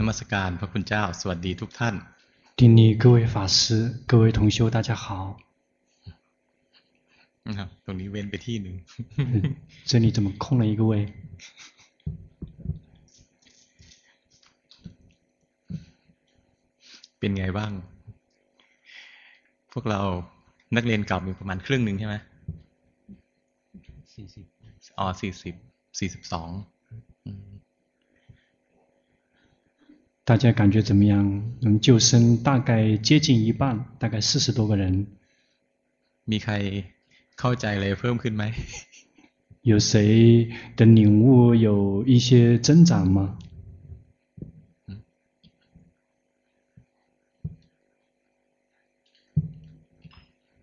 นมัสการพระคุณเจ้าสวัสดีทุกท่าน顶礼各位法师各位同修大家好ตรงนี้เว้นไปที่หนึ่ง这里怎么空了一个位เป็นไงบ้าง พวกเรานักเรียนเก่ามีประมาณครึ่งหนึ่งใช่ไหมสี่สิบอ๋อสี่สิบสี่สิบสอง 大家感觉怎么样？我们旧生大概接近一半，大概四十多个人。มีใครเข้าใจอะไรเพิ่มขึ้นไหม有谁的领悟有一些增长吗？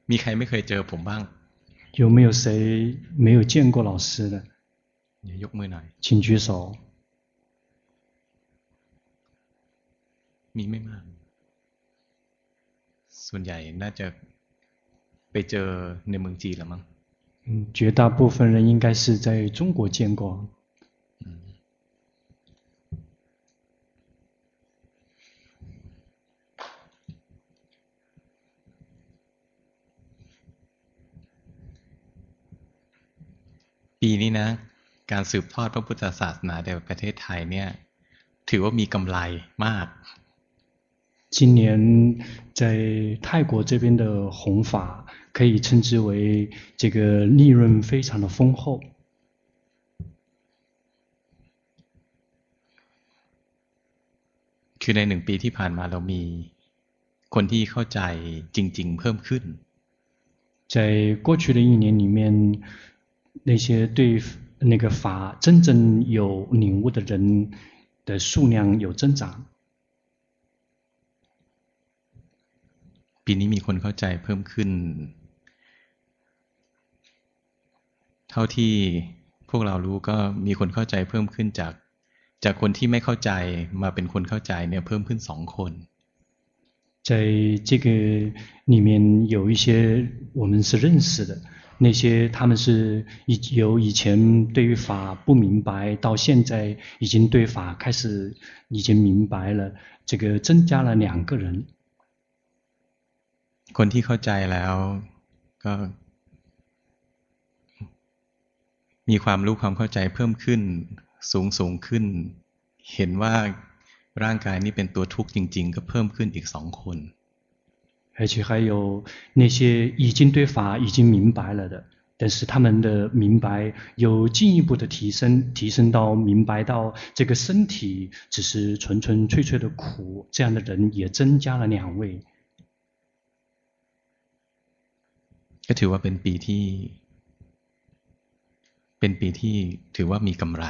มีใครไม่เคยเจอผมบ้าง有没有谁没有见过老师的？ยกมือหน่อย请举手。 มีไม่มาก ส่วนใหญ่น่าจะไปเจอในเมืองจีนแล้วมั้ง嗯，绝大部分人应该是在中国见过。ปีนี้นะ การสืบทอดพระพุทธศาสนาในประเทศไทยเนี่ย ถือว่ามีกำไรมาก 今年在泰国这边的弘法，可以称之为这个利润非常的丰厚。คือในหนึ่งปีที่ผ่านมาเรามีคนที่เข้าใจจริงๆเพิ่มขึ้น在过去的一年里面，那些对那个法真正有领悟的人的数量有增长。 ปีนี้มีคนเข้าใจเพิ่มขึ้น เท่าที่พวกเรารู้ก็มีคนเข้าใจเพิ่มขึ้นจากจากคนที่ไม่เข้าใจมาเป็นคนเข้าใจเนี่ยเพิ่มขึ้นสองคน在这个里面有一些我们是认识的，那些他们是由以前对于法不明白，到现在已经对法开始已经明白了，这个增加了两个人。 คนที่เข้าใจแล้วก็มีความรู้ความเข้าใจเพิ่มขึ้น สูงสูงขึ้น เห็นว่าร่างกายนี้เป็นตัวทุกข์จริง ๆ ก็เพิ่มขึ้นอีกสองคน而且还有那些已经对法已经明白了的，但是他们的明白有进一步的提升，提升到明白到这个身体只是纯纯粹粹的苦，这样的人也增加了两位。 ก็ถือว่าเป็นปีที่ เป็นปีที่ถือว่ามีกำไร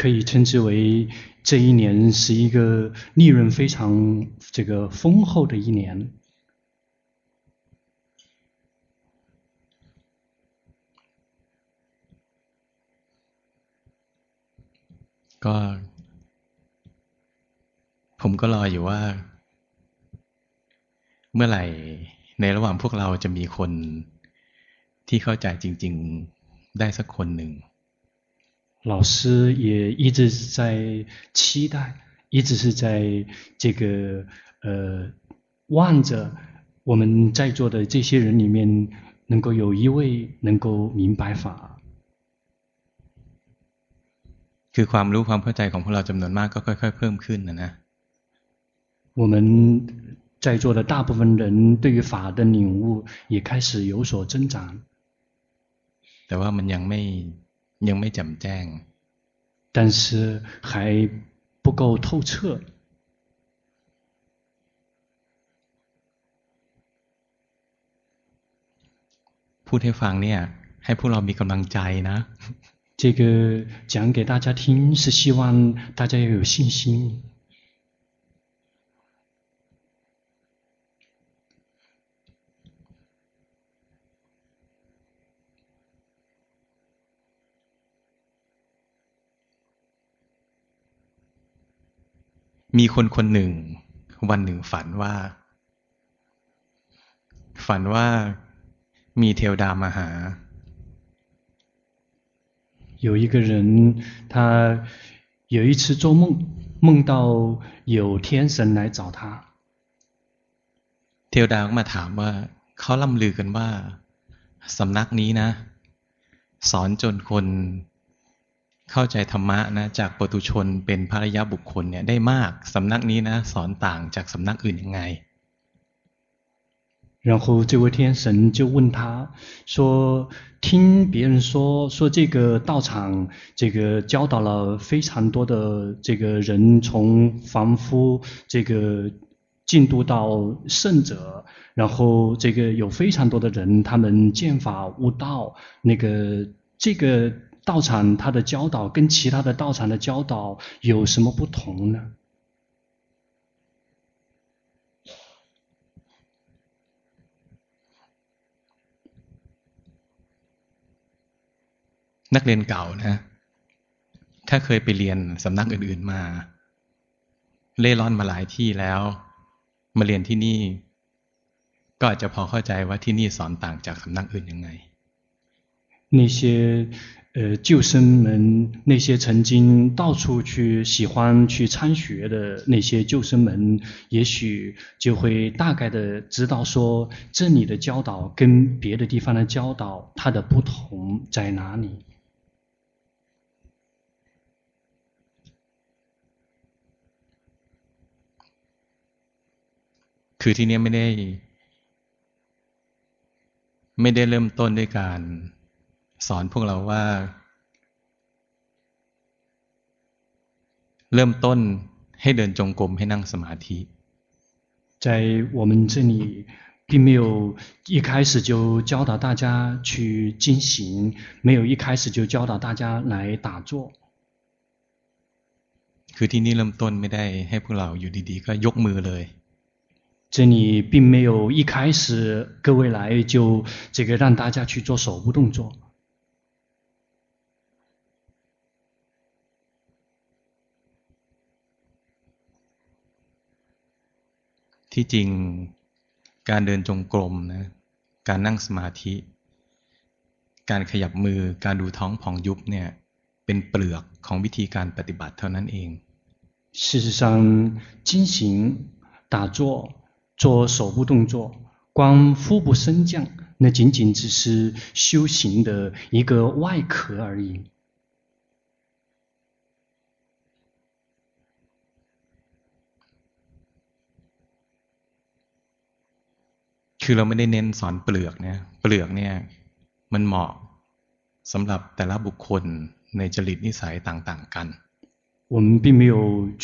可以称之为这一年是一个利润非常这个丰厚的一年。ก็ผมก็รออยู่ว่า เมื่อไหร่ ในระหว่างพวกเราจะมีคนที่เข้าใจจริง ๆได้สักคนหนึ่ง老师也一直在期待，一直是在这个呃望着我们在座的这些人里面，能够有一位能够明白法。คือความรู้ความเข้าใจของพวกเราจำนวนมากก็ค่อยๆเพิ่มขึ้นนะนะ我们 在座的大部分人对于法的领悟也开始有所增长。แต่ว่ามันยังไม่ยังไม่แจ่มแจ้ง但是还不够透彻。พูดให้ฟังเนี่ยให้พวกเรามีกำลังใจนะ这个讲给大家听，是希望大家要有信心。 มีคนคนหนึ่งวันหนึ่งฝันว่า ฝันว่ามีเทวดามาหา有一个人，他有一次做梦， 梦到有天神来找他。เทวดาก็มาถามว่าเขาล่ำลือกันว่าสำนักนี้นะ สอนจนคน เข้าใจธรรมะนะจากปุถุชนเป็นภริยาบุคคลเนี่ยได้มากสำนักนี้นะสอนต่างจากสำนักอื่นยังไง然后这位天神就问他说：“听别人说，说这个道场，这个教导了非常多的这个人从凡夫这个进度到圣者，然后这个有非常多的人，他们见法悟道。那个这个 道场他的教导跟其他的道场的教导有什么不同呢？”นักเรียนเก่านะ ถ้าเคยไปเรียนสำนักอื่นๆมา เล่ร่อนมาหลายที่แล้ว มาเรียนที่นี่ ก็อาจจะพอเข้าใจว่าที่นี่สอนต่างจากสำนักอื่นยังไง那些 呃旧生们，那些曾经到处去喜欢去参学的那些旧生们，也许就会大概的知道说，这里的教导跟别的地方的教导，它的不同在哪里。คือที่นี้ไม่ได้ ไม่ได้เริ่มต้นด้วยการ สอนพวกเราว่า เริ่มต้นให้เดินจงกรมให้นั่งสมาธิ在我们这里并没有一开始就教导大家去进行，没有一开始就教导大家来打坐。คือที่นี่เริ่มต้นไม่ได้ให้พวกเราอยู่ดีๆ ก็ยกมือเลย这里并没有一开始各位来就这个让大家去做手部动作。 ที่จริงการเดินจงกรมนะการนั่งสมาธิ การขยับมือการดูท้องผ่องยุบเนี่ยเป็นเปลือกของวิธีการปฏิบัติเท่านั้นเอง事实上进行打坐做手部动作，光腹部升降，那仅仅只是修行的一个外壳而已。 คือเราไม่ได้เน้นสอนเปลือกเนี่ยเปลือกเนี่ยมันเหมาะสำหรับแต่ละบุคคลในจริตนิสัยต่าง ๆ กัน我们并没有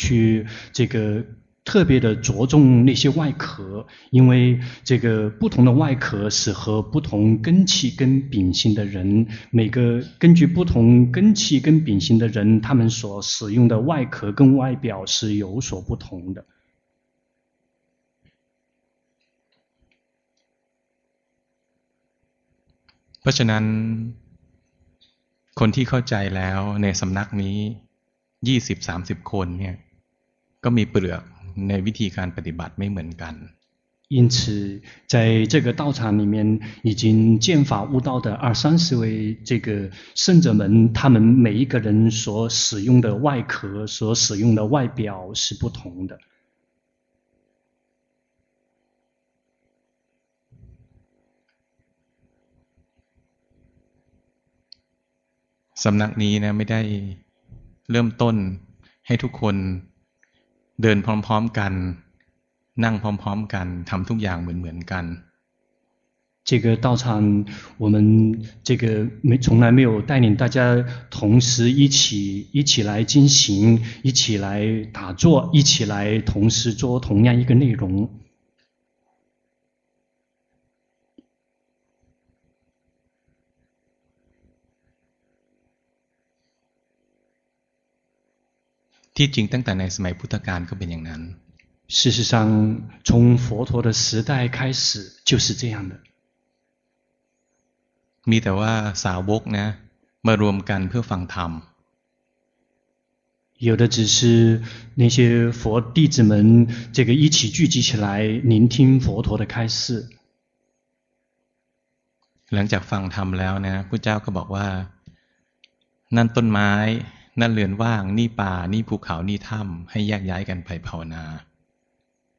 去这个。特别的着重那些外壳，因为这个不同的外壳适合不同根器跟秉性的人，每个根据不同根器跟秉性的人，他们所使用的外壳跟外表是有所不同的。 เพราะฉะนั้นคนที่เข้าใจแล้วในสำนักนี้ยี่สิบสามสิบคนเนี่ยก็มีเปลือกในวิธีการปฏิบัติไม่เหมือนกัน因此，在这个道场里面，已经见法悟道的二三十位这个圣者们，他们每一个人所使用的外壳、所使用的外表是不同的。 สำนักนี้นะไม่ได้เริ่มต้นให้ทุกคนเดินพร้อมๆกัน นั่งพร้อมๆกันทำทุกอย่างเหมือนๆกัน这个道场，我们这个没从来没有带领大家同时一起一起来进行，一起来打坐，一起来同时做同样一个内容。 ที่จริงตั้งแต่ในสมัยพุทธกาลก็เป็นอย่างนั้น事实上，从佛陀的时代开始就是这样的。มีแต่ว่าสาวกนะมารวมกันเพื่อฟังธรรม有的只是那些佛弟子们，这个一起聚集起来聆听佛陀的开示。หลังจากฟังธรรมแล้วนะพระเจ้าก็บอกว่านั่นต้นไม้ นั่นเรือนว่างนี่ป่านี่ภูเขานี่ถ้ำให้แยกย้ายกันไปภาวนา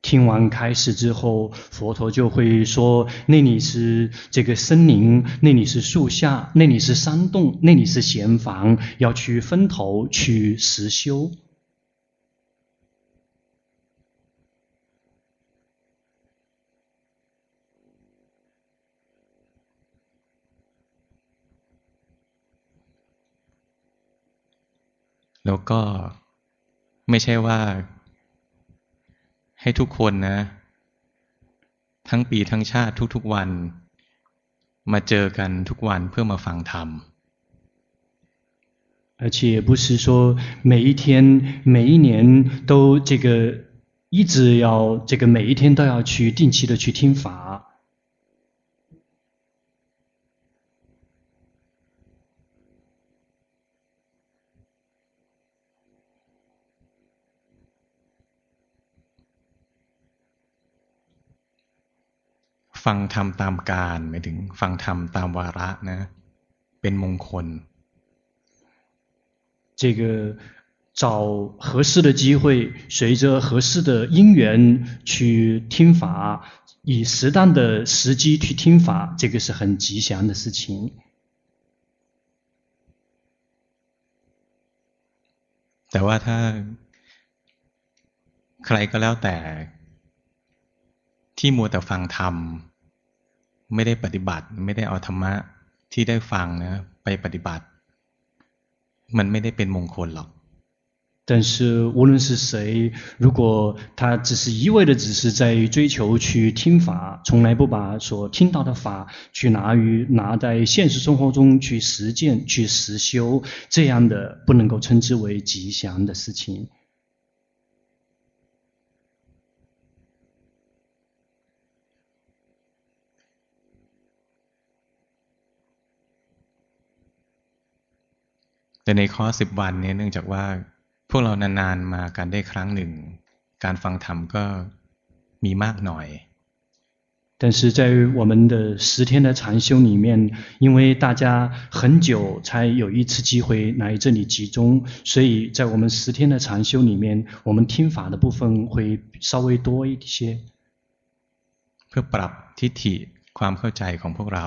听完开示之后，佛陀就会说：那里是这个森林，那里是树下，那里是山洞，那里是闲房，要去分头去实修。 แล้วก็ไม่ใช่ว่าให้ทุกคนนะทั้งปีทั้งชาติทุกๆวันมาเจอกันทุกวันเพื่อมาฟังธรรม而且也不是说每一天每一年都这个一直要这个每一天都要去定期的去听法。 ฟังธรรมตามการหมายถึงฟังธรรมตามวาระนะเป็นมงคล这个找合适的机会，随着合适的因缘去听法，以适当的时机去听法，这个是很吉祥的事情。แต่ว่าถ้าใครก็แล้วแต่ที่มัวแต่ฟังธรรม ไม่ได้ปฏิบัติไม่ได้เอาธรรมะที่ได้ฟังนะไปปฏิบัติ มันไม่ได้เป็นมงคลหรอก但是无论是谁，如果他只是一味的只是在追求去听法，从来不把所听到的法去拿于拿在现实生活中去实践去实修，这样的不能够称之为吉祥的事情。 แต่ในข้อสิบวันนี้เนื่องจากว่าพวกเรานานๆมากันได้ครั้งหนึ่ง การฟังธรรมก็มีมากหน่อย但是在我们的十天的禅修里面，因为大家很久才有一次机会来这里集中，所以在我们十天的禅修里面，我们听法的部分会稍微多一些。เพื่อปรับทิฏฐิความเข้าใจของพวกเรา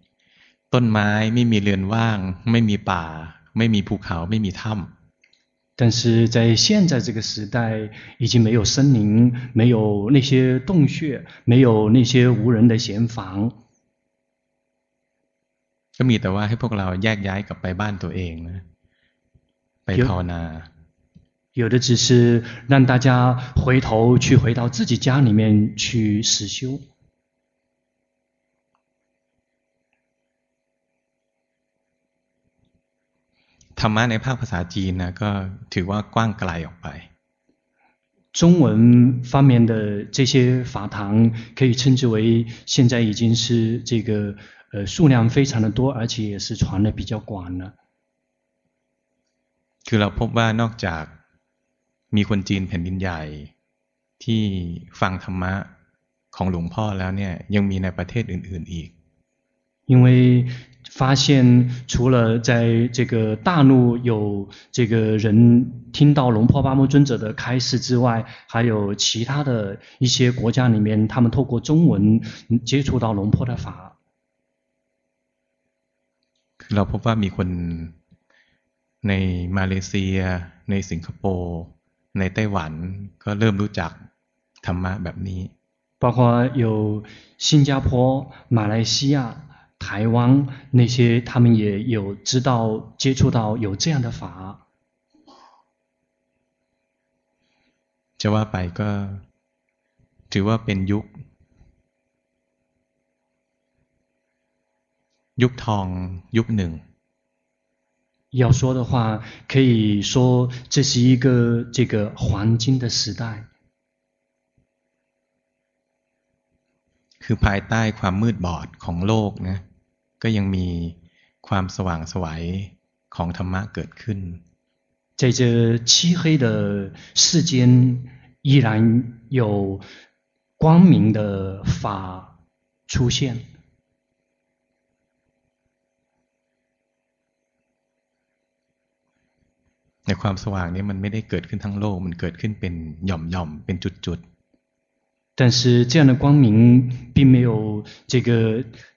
ต้นไม้ไม่มีเรือนว่างไม่มีป่าไม่มีภูเขาไม่มีถ้ำ但是在现在这个时代，已经没有森林，没有那些洞穴，没有那些无人的闲房。ก็มีแต่ว่าให้พวกเราแยกย้ายกลับไปบ้านตัวเองนะไปภาวนา有的只是让大家回头去回到自己家里面去实修。 ธรรมะในภาคภาษาจีนนะก็ถือว่ากว้างไกลออกไป中文方面的这些法堂可以称之为现在已经是这个呃数量非常的多，而且也是传的比较广了。คือเราพบว่านอกจากมีคนจีนแผ่นดินใหญ่ที่ฟังธรรมะของหลวงพ่อแล้วเนี่ยยังมีในประเทศอื่น ๆอีก因为 发现除了在这个大陆有这个人听到龙坡巴木尊者的开示之外，还有其他的一些国家里面，他们透过中文接触到龙坡的法。เราพบว่ามีคนในมาเลเซียในสิงคโปร์ในไต้หวันก็เริ่มรู้จักธรรมะแบบนี้包括有新加坡、马来西亚。 台湾那些他们也有知道接触到有这样的法，จะว่าไปก็ถือว่าเป็นยุคยุคทองยุคหนึ่ง 要说的话，可以说这是一个这个黄金的时代。คือภายใต้ความมืดบอดของโลกนะ ก็ยังมีความสว่างไสวของธรรมะเกิดขึ้น在这漆黑的世间，依然有光明的法出现。ในความสว่างนี้มันไม่ได้เกิดขึ้นทั้งโลกมันเกิดขึ้นเป็นหย่อมๆเป็นจุดๆ但是这样的光明并没有这个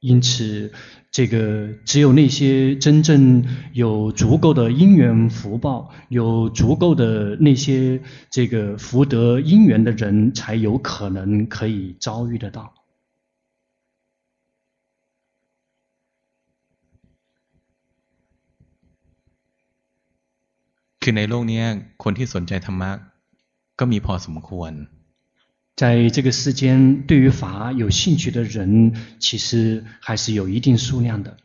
因此，这个只有那些真正有足够的因缘福报、有足够的那些这个福德因缘的人，才有可能可以遭遇得到。คือในโลกนี้คนที่สนใจธรรมะก็มีพอสมควร 在这个世间，对于法有兴趣的人，其实还是有一定数量的。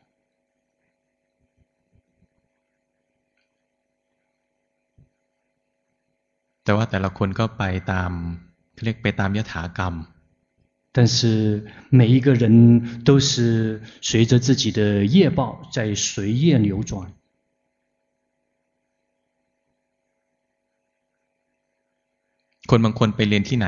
但ว่าแต่ละคนก็ไปตามเรียกไปตามยถากรรม。但是每一个人都是随着自己的业报在随业流转。คนบางคนไปเรียนที่ไหน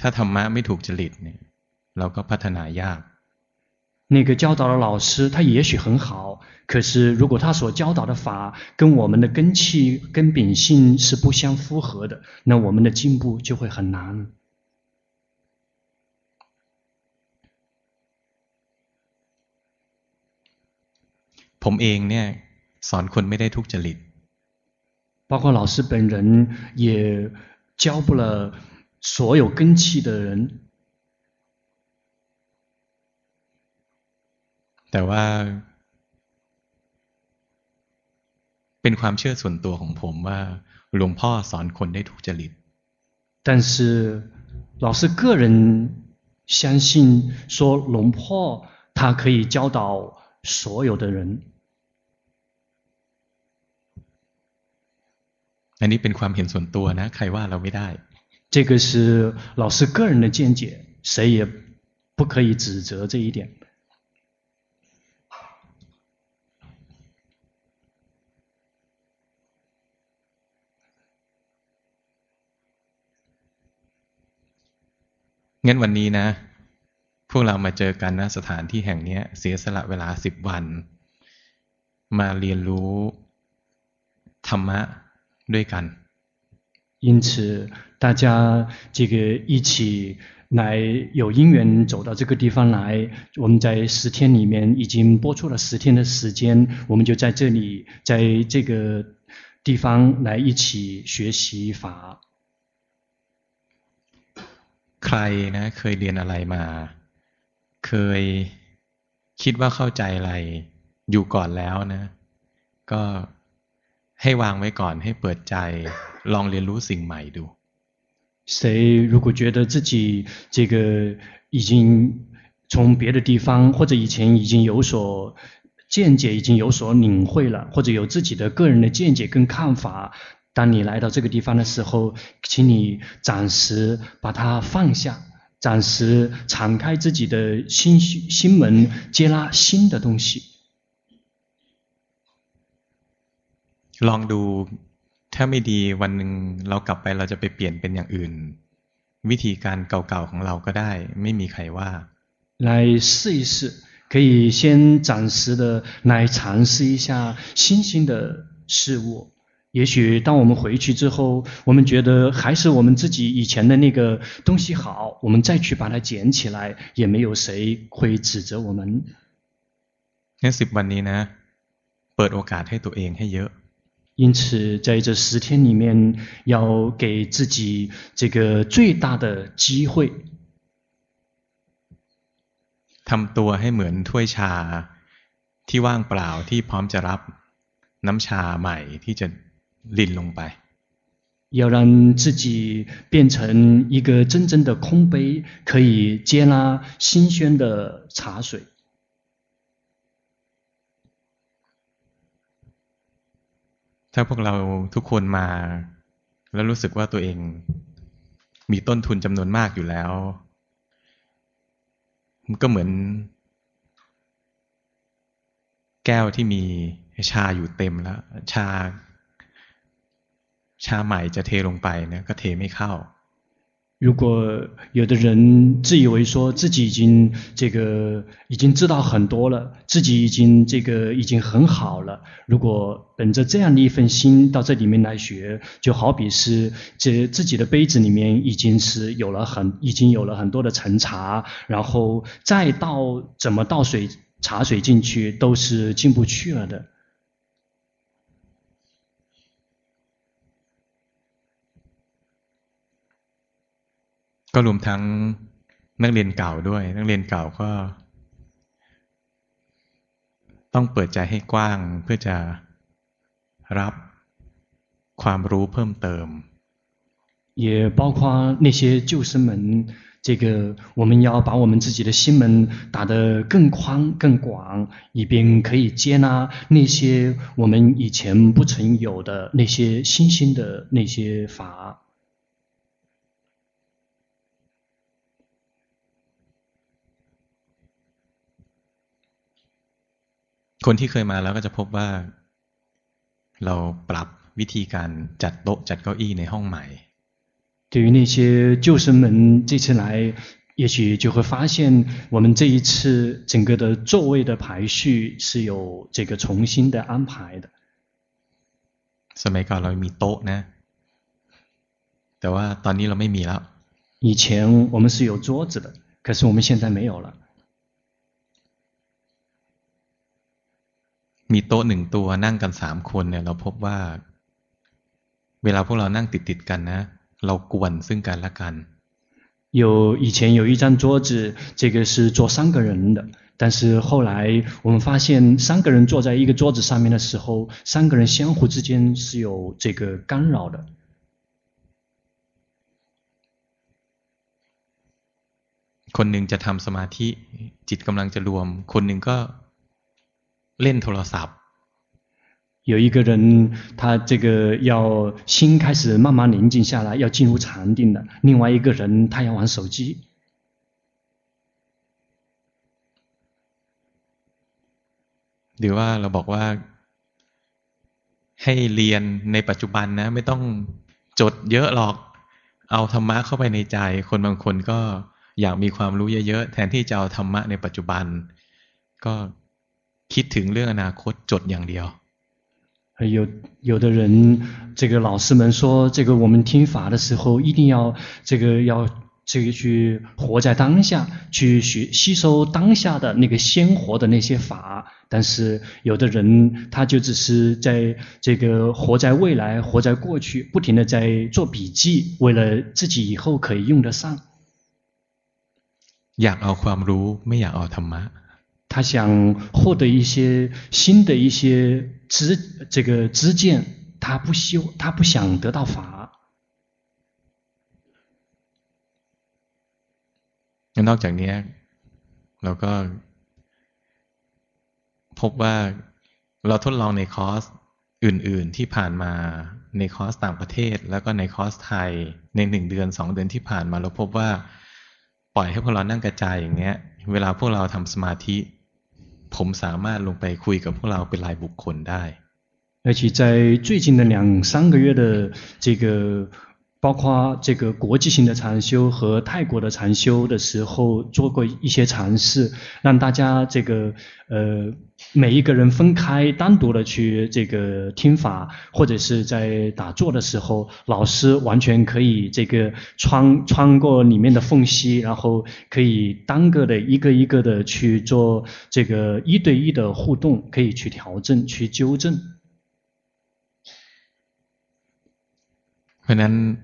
ถ้าธรรมะไม่ถูกจริตเนี่ยเราก็พัฒนายาก那个教导的老师，他也许很好，可是如果他所教导的法跟我们的根器、跟秉性是不相符合的，那我们的进步就会很难。ผมเองเนี่ยสอนคนไม่ได้ทุกจริต包括老师本人也教不了。 所有根器的人，แต่ว่าเป็นความเชื่อส่วนตัวของผมว่าหลวงพ่อสอนคนได้ถูกจริต但是老师个人相信说龙婆他可以教导所有的人。อันนี้เป็นความเห็นส่วนตัวนะใครว่าเราไม่ได้ 这个是老师个人的见解，谁也不可以指责这一点。งั้นวันนี้นะพวกเรามาเจอกันณสถานที่แห่งนี้เสียสละเวลาสิบวัน มาเรียนรู้ธรรมะด้วยกัน 因此，大家这个一起来有因缘走到这个地方来，我们在十天里面已经播出了十天的时间，我们就在这里，在这个地方来一起学习法。ใครนะเคยเรียนอะไรมา เคยคิดว่าเข้าใจอะไรอยู่ก่อนแล้วนะ ก็ ให้วางไว้ก่อนให้เปิดใจลองเรียนรู้สิ่งใหม่ดู谁如果觉得自己这个已经从别的地方或者以前已经有所见解，已经有所领会了，或者有自己的个人的见解跟看法，当你来到这个地方的时候，请你暂时把它放下，暂时敞开自己的心心门，接纳新的东西。 ลองดู ถ้าไม่ดีวันหนึ่งเรากลับไปเราจะไปเปลี่ยนเป็นอย่างอื่น วิธีการเก่าๆของเราก็ได้ ไม่มีใครว่า来试一试可以先暂时的来尝试一下新兴的事物。也许当我们回去之后，我们觉得还是我们自己以前的那个东西好，我们再去把它捡起来，也没有谁会指责我们。那十วันนี้นะเปิดโอกาสให้ตัวเองให้เยอะ。 因此，在这十天里面，要给自己这个最大的机会。ทำตัวให้เหมือนถ้วยชาที่ว่างเปล่าที่พร้อมจะรับน้ำชาใหม่ที่จะ淋ลงไป。要让自己变成一个真正的空杯，可以接纳新鲜的茶水。 ถ้าพวกเราทุกคนมา แล้วรู้สึกว่าตัวเองมีต้นทุนจำนวนมากอยู่แล้ว มันก็เหมือน แก้วที่มีชาอยู่เต็มแล้ว ชา ชาใหม่จะเทลงไปเนี่ยก็เทไม่เข้า 如果有的人自以为说自己已经这个已经知道很多了，自己已经这个已经很好了，如果本着这样的一份心到这里面来学，就好比是这自己的杯子里面已经是有了很已经有了很多的陈茶，然后再倒怎么倒水茶水进去都是进不去了的。ก็รวมทั้งนักเรียนเก่าด้วย นักเรียนเก่าก็ ต้องเปิดใจให้กว้างเพื่อจะรับความรู้เพิ่มเติม也包括那些旧生们，这个我们要把我们自己的心门打得更宽更广，以便可以接纳那些我们以前不曾有的那些新兴的那些法。 คนที่เคยมาแล้วก็จะพบว่าเราปรับวิธีการจัดโต๊ะจัดเก้าอี้ในห้องใหม่对于那些旧生们这次来，也许就会发现，我们这一次整个的座位的排序是有这个重新的安排的。สมัยก่อนเรามีโต๊ะนะแต่ว่าตอนนี้เราไม่มีแล้ว以前我们是有桌子的，可是我们现在没有了。 มีโต๊ะหนึ่งตัวนั่งกันสามคนเนี่ยเราพบว่า เวลาพวกเรานั่งติดติดกันนะ เรากวนซึ่งกันและกัน有以前有一张桌子，这个是坐三个人的，但是后来我们发现三个人坐在一个桌子上面的时候，三个人相互之间是有这个干扰的。คนหนึ่งจะทำสมาธิจิตกำลังจะรวม คนหนึ่งก็ เล่นโทรศัพท์有一个人，他这个要心开始慢慢宁静下来，要进入禅定了。另外一个人，他要玩手机。หรือว่าเราบอกว่าให้เรียนในปัจจุบันนะไม่ต้องจดเยอะหรอกเอาธรรมะเข้าไปในใจ คนบางคนก็อยากมีความรู้เยอะๆแทนที่จะเอาธรรมะในปัจจุบันก็ คิดถึงเรื่องอนาคตจดอย่างเดียว有有的人，这个老师们说，这个我们听法的时候，一定要这个要这个去活在当下，去学吸收当下的那个鲜活的那些法。但是有的人，他就只是在这个活在未来，活在过去，不停地在做笔记，为了自己以后可以用得上。อยากเอาความรู้ไม่อยากเอาธรรมะ 他想获得一些新的一些知这个知见，他不修，他不想得到法。นอกจากนี้เราก็พบว่าเราทดลองในคอร์สอื่น ๆที่ผ่านมาในคอร์สต่างประเทศ แล้วก็ในคอร์สไทยในหนึ่งเดือนสองเดือนที่ผ่านมา เราพบว่าปล่อยให้พวกเรานั่งกระจายอย่างเงี้ย เวลาพวกเราทำสมาธิ ผมสามารถลงไปคุยกับพวกเราเป็นรายบุคคลได้ 而且在最近的两三个月的这个。 包括这个国际性的禅修和泰国的禅修的时候，做过一些尝试，让大家这个呃每一个人分开单独的去这个听法，或者是在打坐的时候，老师完全可以这个穿穿过里面的缝隙，然后可以单个的一个一个的去做这个一对一的互动，可以去调整、去纠正。可能。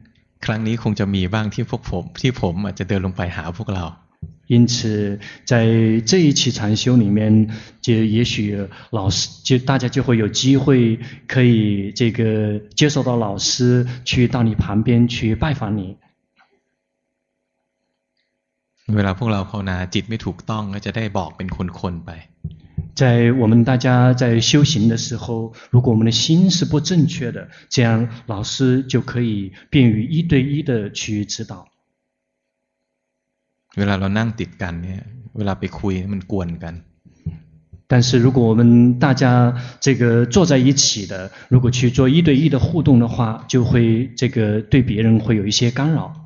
ครั้งนี้คงจะมีบ้างที่พวกผมที่ผมอาจจะเดินลงไปหาพวกเรา因此，在这一期禅修里面，就也许老师就大家就会有机会可以这个接受到老师去到你旁边去拜访你。เวลาพวกเราภาวนาจิตไม่ถูกต้องก็จะได้บอกเป็นคนๆไป 在我们大家在修行的时候，如果我们的心是不正确的，这样老师就可以便于一对一的去指导。เวลาเรานั่งติดกันเนี่ยเวลาไปคุยมันกวนกัน。但是如果我们大家这个坐在一起的，如果去做一对一的互动的话，就会这个对别人会有一些干扰。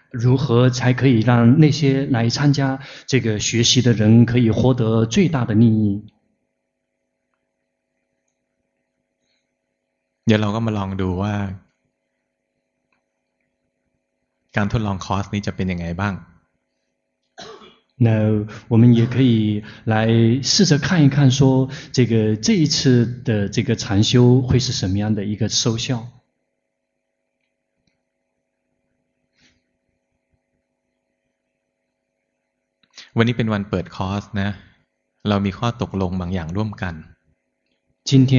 如何才可以让那些来参加这个学习的人可以获得最大的利益。เดี๋ยวเราก็มาลองดูว่าการทดลองคอร์สนี้จะเป็นยังไงบ้าง那我们也可以来试着看一看，说这个这一次的这个禅修会是什么样的一个收效。 วันนี้เป็นวันเปิดคอร์สนะเรามีข้อตกลงบางอย่างร่วมกัน今天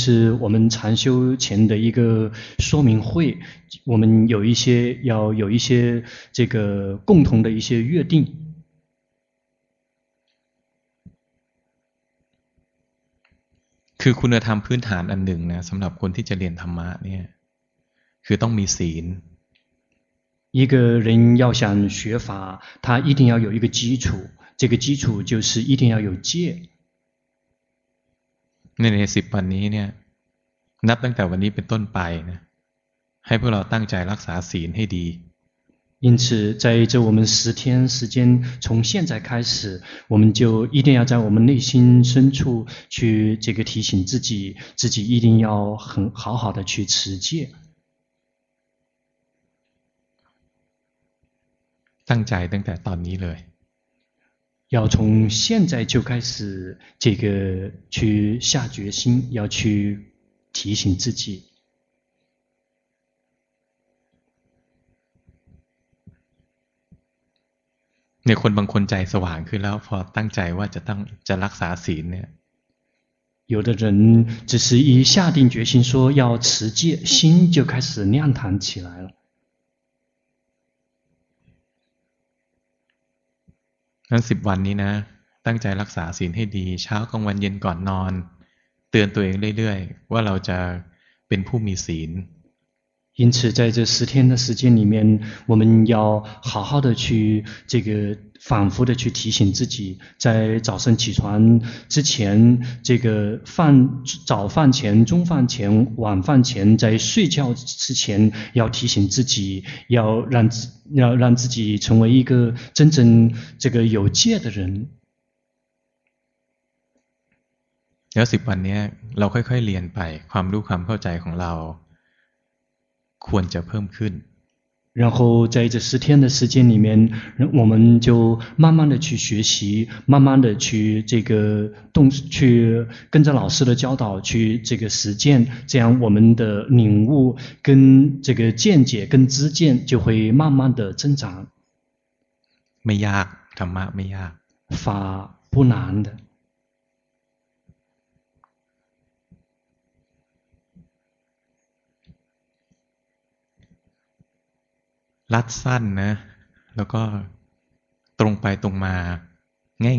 是我们禅修前的一个说明会，我们有一些要有一些这个共同的一些约定。คือคุณธรรมพื้นฐานอันหนึ่งนะสำหรับคนที่จะเรียนธรรมะเนี่ยคือต้องมีศีล 一个人要想学法，他一定要有一个基础，这个基础就是一定要有戒。ในในสิบวันนี้เนี่ยนับตั้งแต่วันนี้เป็นต้นไปนะให้พวกเราตั้งใจรักษาศีลให้ดี因此，在这我们十天时间，从现在开始，我们就一定要在我们内心深处去这个提醒自己，自己一定要很好好的去持戒。 ตั้งใจตั้งแต่ตอนนี้เลย，要从现在就开始这个去下决心，要去提醒自己。เนี่ยคนบางคนใจสว่างขึ้นแล้วพอตั้งใจว่าจะต้องจะรักษาศีลเนี่ย有的人只是一下定决心说要持戒，心就开始亮堂起来了。 นั้นสิบวันนี้นะ ตั้งใจรักษาศีลให้ดี เช้ากลางวันเย็นก่อนนอน เตือนตัวเองเรื่อยๆ ว่าเราจะเป็นผู้มีศีล 因此，在这十天的时间里面，我们要好好的去这个反复的去提醒自己，在早上起床之前，这个饭早饭前、中饭前、晚饭前，在睡觉之前，要提醒自己，要让自要让自己成为一个真正这个有戒的人。แล้วสิบวันนี้เราค่อยๆเรียนไปความรู้ความเข้าใจของเรา ควรจะเพิ่มขึ้น。然后在这十天的时间里面，我们就慢慢的去学习，慢慢的去这个动，去跟着老师的教导去这个实践，这样我们的领悟跟这个见解跟知见就会慢慢的增长。ไม่ยาก，ท ธรรมะไม่ยาก 法不难的。 ลัดสั้นนะ แล้วก็ตรงไปตรงมา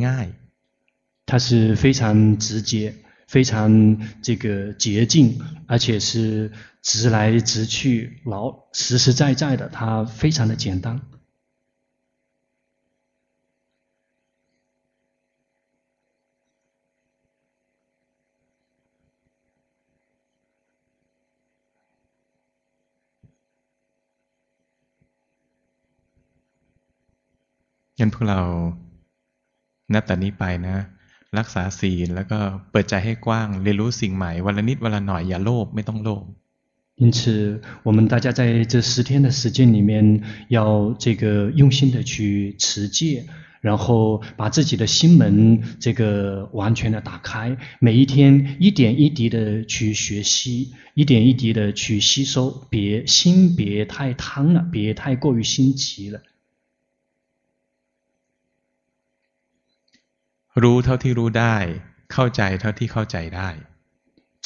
ง่ายๆ。它是非常直接，非常这个洁净，而且是直来直去，然后实实在在的，它非常的简单。 งั้นพวกเรานับแต่นี้ไปนะ รักษาศีลแล้วก็เปิดใจให้กว้าง เรียนรู้สิ่งใหม่วันละนิดวันละหน่อยอย่าโลภไม่ต้องโลภ因此，我们大家在这十天的时间里面，要这个用心的去持戒，然后把自己的心门这个完全的打开，每一天一点一滴的去学习，一点一滴的去吸收，别心别太贪了，别太过于心急了。 รู้เท่าที่รู้ได้ เข้าใจเท่าที่เข้าใจได้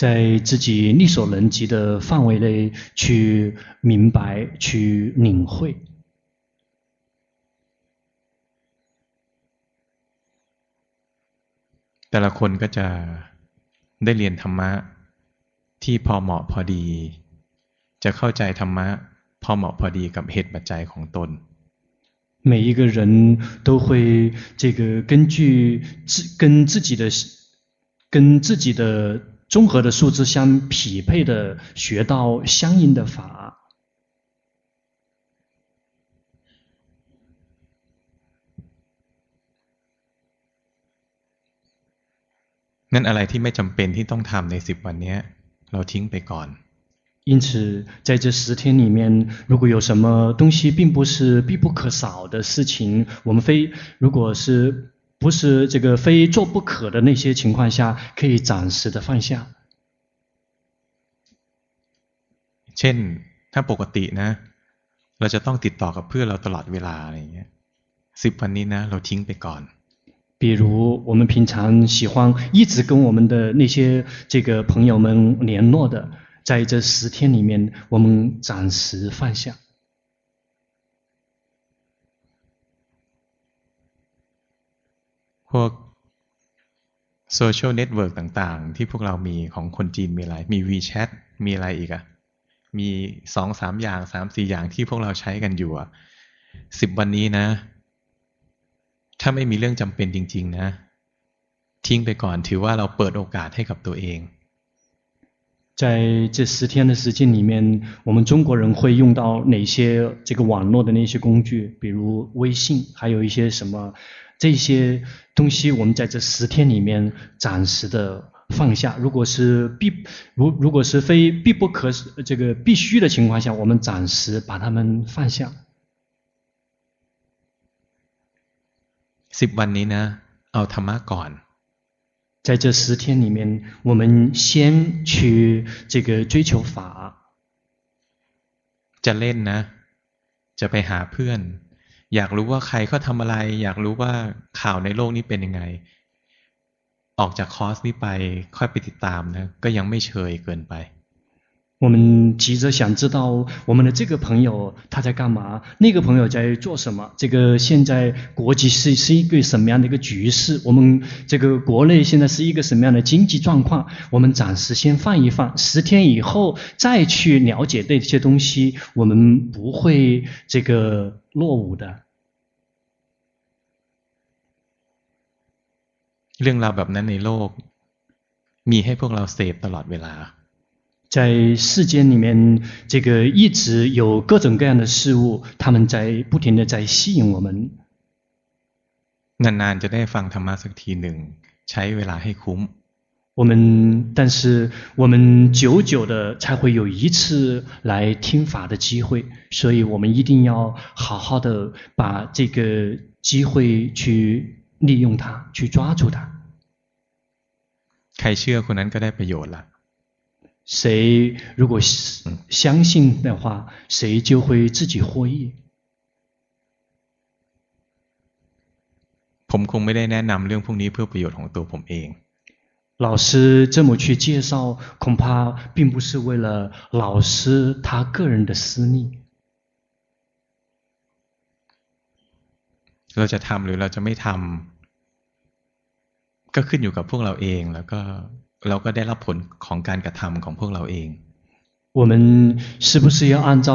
在自己力所能及的范围内去明白、去领会。แต่ละคนก็จะได้เรียนธรรมะที่พอเหมาะพอดี จะเข้าใจธรรมะพอเหมาะพอดีกับเหตุปัจจัยของตน 每一个人都会这个根据自跟自己的跟自己的综合的素质相匹配的学到相应的法。งั้นอะไรที่ไม่จำเป็นที่ต้องทำในสิบวันนี้เราทิ้งไปก่อน 因此，在这十天里面，如果有什么东西并不是必不可少的事情，我们非如果是不是这个非做不可的那些情况下，可以暂时的放下。เช่นถ้าปกตินะเราจะต้องติดต่อกับเพื่อนเราตลอดเวลาอะไรเงี้ยสิบวันนี้นะเราทิ้งไปก่อน比如我们平常喜欢一直跟我们的那些这个朋友们联络的。 在这十天里面，我们暂时放下。พวกโซเชียลเน็ตเวิร์กต่างๆ ที่พวกเรามีของคนจีนมีอะไร มี WeChat มีอะไรอีกอะมีสองสามอย่างสามสี่อย่างที่พวกเราใช้กันอยู่อะสิบวันนี้นะ ถ้าไม่มีเรื่องจำเป็นจริงๆนะ ทิ้งไปก่อนถือว่าเราเปิดโอกาสให้กับตัวเอง 在这十天的时间里面，我们中国人会用到哪些这个网络的那些工具，比如微信，还有一些什么这些东西，我们在这十天里面暂时的放下。如果是必如如果是非必不可这个必须的情况下，我们暂时把它们放下。สิบวันนี้นะเอาธรรมะก่อน 在这十天里面，我们先去这个追求法。จะเล่นนะจะไปหาเพื่อนอยากรู้ว่าใครเขาทำอะไรอยากรู้ว่าข่าวในโลกนี้เป็นยังไงออกจากคอร์สนี้ไปค่อยไปติดตามนะก็ยังไม่เชยเกินไป 我们急着想知道我们的这个朋友他在干嘛，那个朋友在做什么？这个现在国际是是一个什么样的一个局势？我们这个国内现在是一个什么样的经济状况？我们暂时先放一放，十天以后再去了解这些东西，我们不会这个落伍的。เรื่องราวแบบนั้นในโลกมีให้พวกเราเสพตลอดเวลา 在世间里面，这个一直有各种各样的事物，他们在不停的在吸引我们。นานๆจะได้ฟังธรรมะสักทีหนึ่งใช้เวลาให้คุ้ม。我们但是我们久久的才会有一次来听法的机会，所以我们一定要好好的把这个机会去利用它，去抓住它。ใครเชื่อคนนั้นก็ได้ประโยชน์ละ。 谁如果相信的话，谁就会自己获益。 ผมคงไม่ได้แนะนำเรื่องพวกนี้เพื่อประโยชน์ของตัวผมเอง 老师这么去介绍，恐怕并不是为了老师他个人的私利。เราจะทำหรือเราจะไม่ทำก็ขึ้นอยู่กับพวกเราเองแล้วก็ เราก็ได้รับผลของการกระทำของพวกเราเอง 我们是不是要按照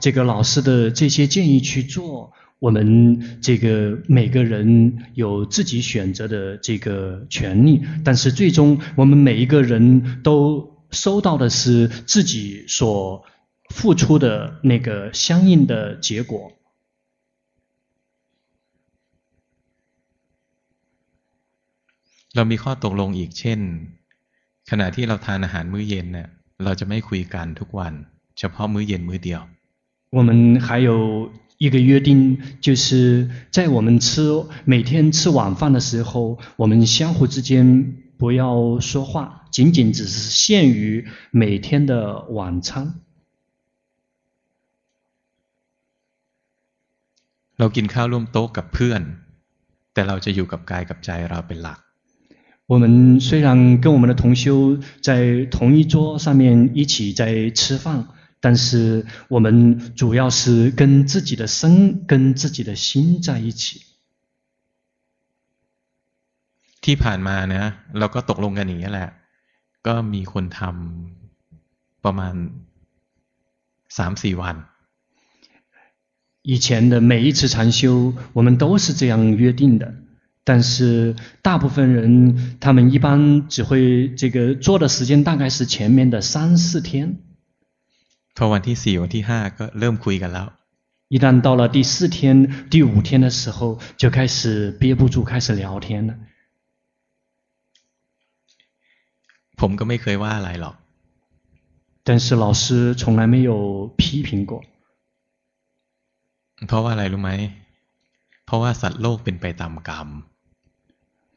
这个老师的这些建议去做？我们这个每个人有自己选择的这个权利，但是最终我们每一个人都收到的是自己所付出的那个相应的结果。เรามีข้อตกลงอีกเช่น ขณะที่เราทานอาหารมื้อเย็นเนี่ยเราจะไม่คุยกันทุกวันเฉพาะมื้อเย็นมื้อเดียว我们还有一个约定，就是在我们吃每天吃晚饭的时候，我们相互之间不要说话，仅仅只是限于每天的晚餐。เรากินข้าวร่วมโต๊ะกับเพื่อนแต่เราจะอยู่กับกายกับใจเราเป็นหลัก 我们虽然跟我们的同修在同一桌上面一起在吃饭。但是我们主要是跟自己的身、跟自己的心在一起。ที่ผ่านมานะเราก็ตกลงกันอย่างนี้แหละก็มีคนทำประมาณสามสี่วัน以前的每一次禅修，我们都是这样约定的。 但是大部分人，他们一般只会这个做的时间大概是前面的三四天。พอวันที่สี่วันที่ห้าก็เริ่มคุยกันแล้ว一旦到了第四天、第五天的时候，就开始憋不住，开始聊天了。ผมก็ไม่เคยว่าอะไรหรอก但是老师从来没有批评过。เพราะว่าอะไรรู้ไหมเพราะว่าสัตว์โลกเป็นไปตามกรรม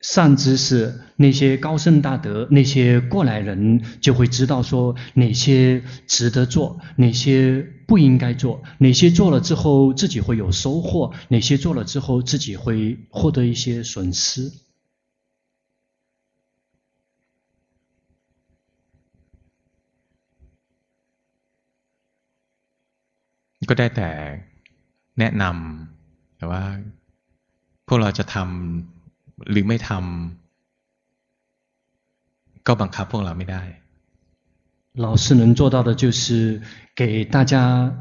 善知识，那些高僧大德，那些过来人就会知道说哪些值得做，哪些不应该做，哪些做了之后自己会有收获，哪些做了之后自己会获得一些损失。ก็ได้แต่แนะนำแต่ว่าพวกเราจะทำ หรือไม่ทำก็บังคับพวกเราไม่ได้老师能做到的就是给大家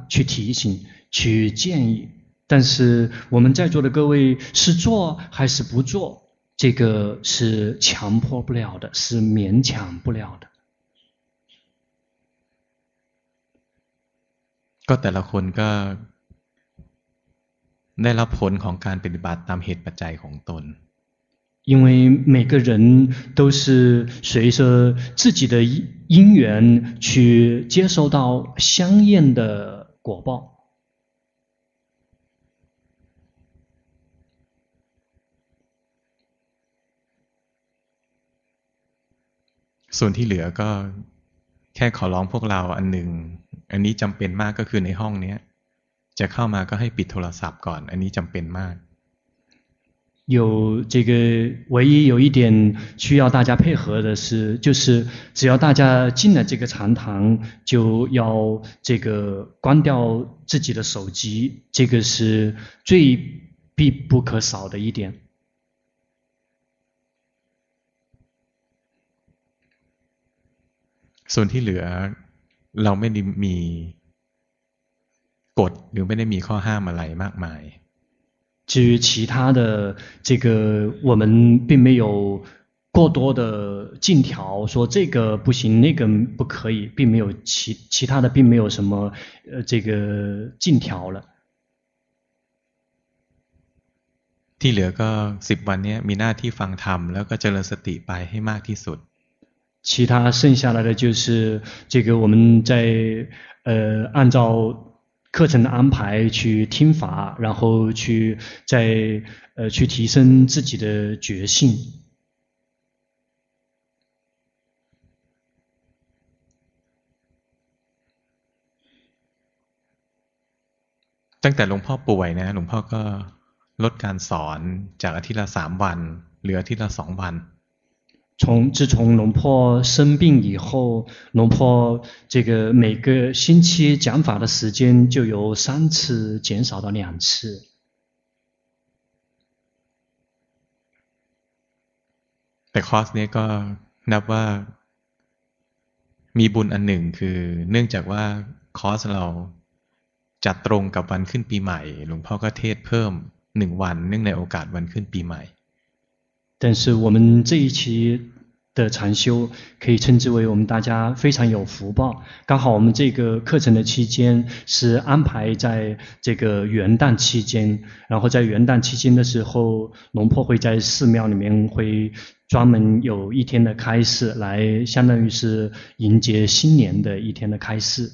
去提醒、去建议，但是我们在座的各位是做还是不做，这个是强迫不了的，是勉强不了的。ก็แต่ละคนก็ได้รับผลของการปฏิบัติตามเหตุปัจจัยของตน 因为每个人都是随着自己的因缘去接受到相应的果报。ส่วนที่เหลือก็แค่ขอร้องพวกเราอันหนึ่งอันนี้จำเป็นมากก็คือในห้องเนี้ยจะเข้ามาก็ให้ปิดโทรศัพท์ก่อน อันนี้จำเป็นมาก 有这个唯一有一点需要大家配合的是，就是只要大家进了这个禅堂，就要这个关掉自己的手机，这个是最必不可少的一点。ส่วนที่เหลือเราไม่ได้มีกฎหรือไม่ได้มีข้อห้ามอะไรมากมาย 至于其他的这个，我们并没有过多的禁条，说这个不行，那个不可以，并没有其其他的，并没有什么呃这个禁条了。ที่เหลือก็สิบวันนี้มีหน้าที่ฟังธรรมแล้วก็เจริญสติไปให้มากที่สุด 其他剩下来的就是这个我们在呃按照 课程的安排去听法，然后去再呃去提升自己的觉性。ตั้งแต่หลวงพ่อป่วยนะหลวงพ่อก็ลดการสอนจากอาทิตย์ละสามวันเหลืออาทิตย์ละสองวัน 从自从龙婆生病以后，龙婆这个每个星期讲法的时间就由三次减少到两次。แต่คอร์สนี้ก็นับว่ามีบุญอันหนึ่งคือเนื่องจากว่าคอร์สเราจัดตรงกับวันขึ้นปีใหม่หลวงพ่อก็เทศเพิ่มหนึ่งวันเนื่องในโอกาสวันขึ้นปีใหม่ 但是我们这一期的禅修可以称之为我们大家非常有福报。刚好我们这个课程的期间是安排在这个元旦期间，然后在元旦期间的时候，龙婆会在寺庙里面会专门有一天的开示，来相当于是迎接新年的一天的开示。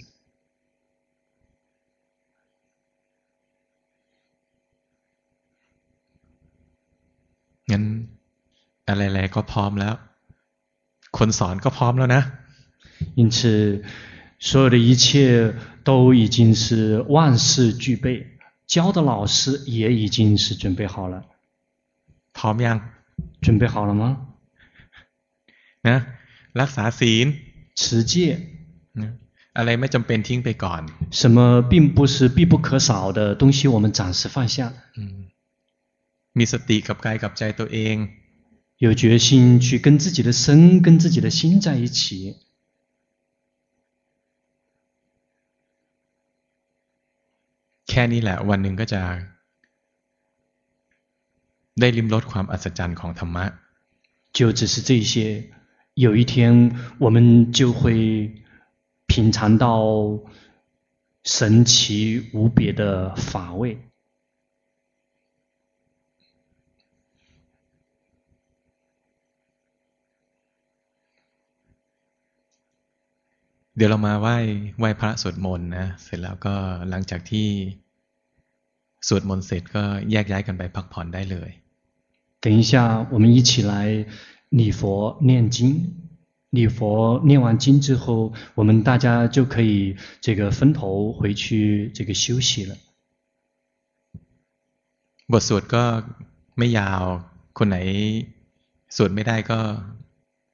嗯。อะไรๆก็พร้อมแล้วคนสอนก็พร้อมแล้วนะ因此所有的一切都已经是万事俱备教的老师也已经是准备好了พร้อมยัง准备好了吗นะรักษาศีล持戒อะไรไม่จำเป็นทิ้งไปก่อน什么并不是必不可少的东西我们暂时放下มีสติกับกายกับใจตัวเอง 有决心去跟自己的身、跟自己的心在一起。แค่นี้แหละวันหนึ่งก็จะได้ลิ้มรสความอัศจรรย์ของธรรมะ就只是这些，有一天我们就会品尝到神奇无别的法味。 เดี๋ยวเรามาไหว้ไหว้พระสวดมนต์นะเสร็จแล้วก็หลังจากที่สวดมนต์เสร็จก็แยกย้ายกันไปพักผ่อนได้เลย等一下我们一起来礼佛念经礼佛念完经之后我们大家就可以这个分头回去这个休息了บทสวดก็ไม่ยาวคนไหนสวดไม่ได้ก็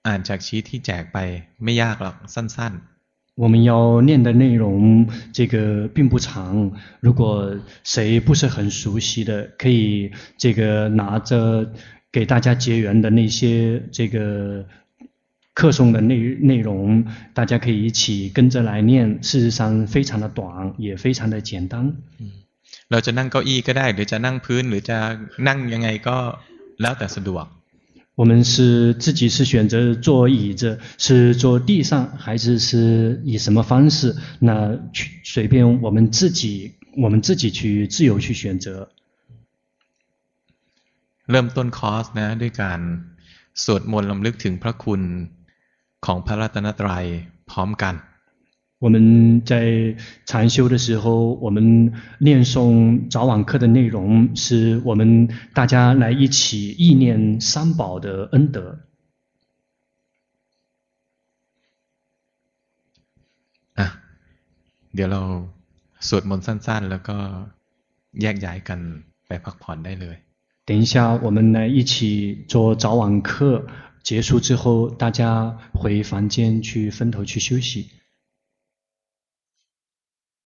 อ่านจากชีทที่แจกไปไม่ยากหรอกสั้นๆ 我们要念的内容，这个并不长。如果谁不是很熟悉的，可以这个拿着给大家结缘的那些这个课诵的内内容，大家可以一起跟着来念。事实上非常的短，也非常的简单。嗯，เราจะนั่งเก้าอี้ก็ได้หรือจะนั่งพื้นหรือจะนั่งยังไงก็แล้วแต่สะดวก 我们是自己是选择坐椅子，是坐地上，还是是以什么方式？那去随便我们自己，我们自己去自由去选择。เริ่มต้นคอร์สนะด้วยการสวดมนต์รำลึกถึงพระคุณของพระรัตนตรัยพร้อมกัน 我们在禅修的时候，我们念诵早晚课的内容，是我们大家来一起忆念三宝的恩德。啊，เดี๋ยวเราสวดมนต์สั้นๆแล้วก็แยกย้ายกันไปพักผ่อนได้เลย等一下，我们来一起做早晚课，结束之后，大家回房间去分头去休息。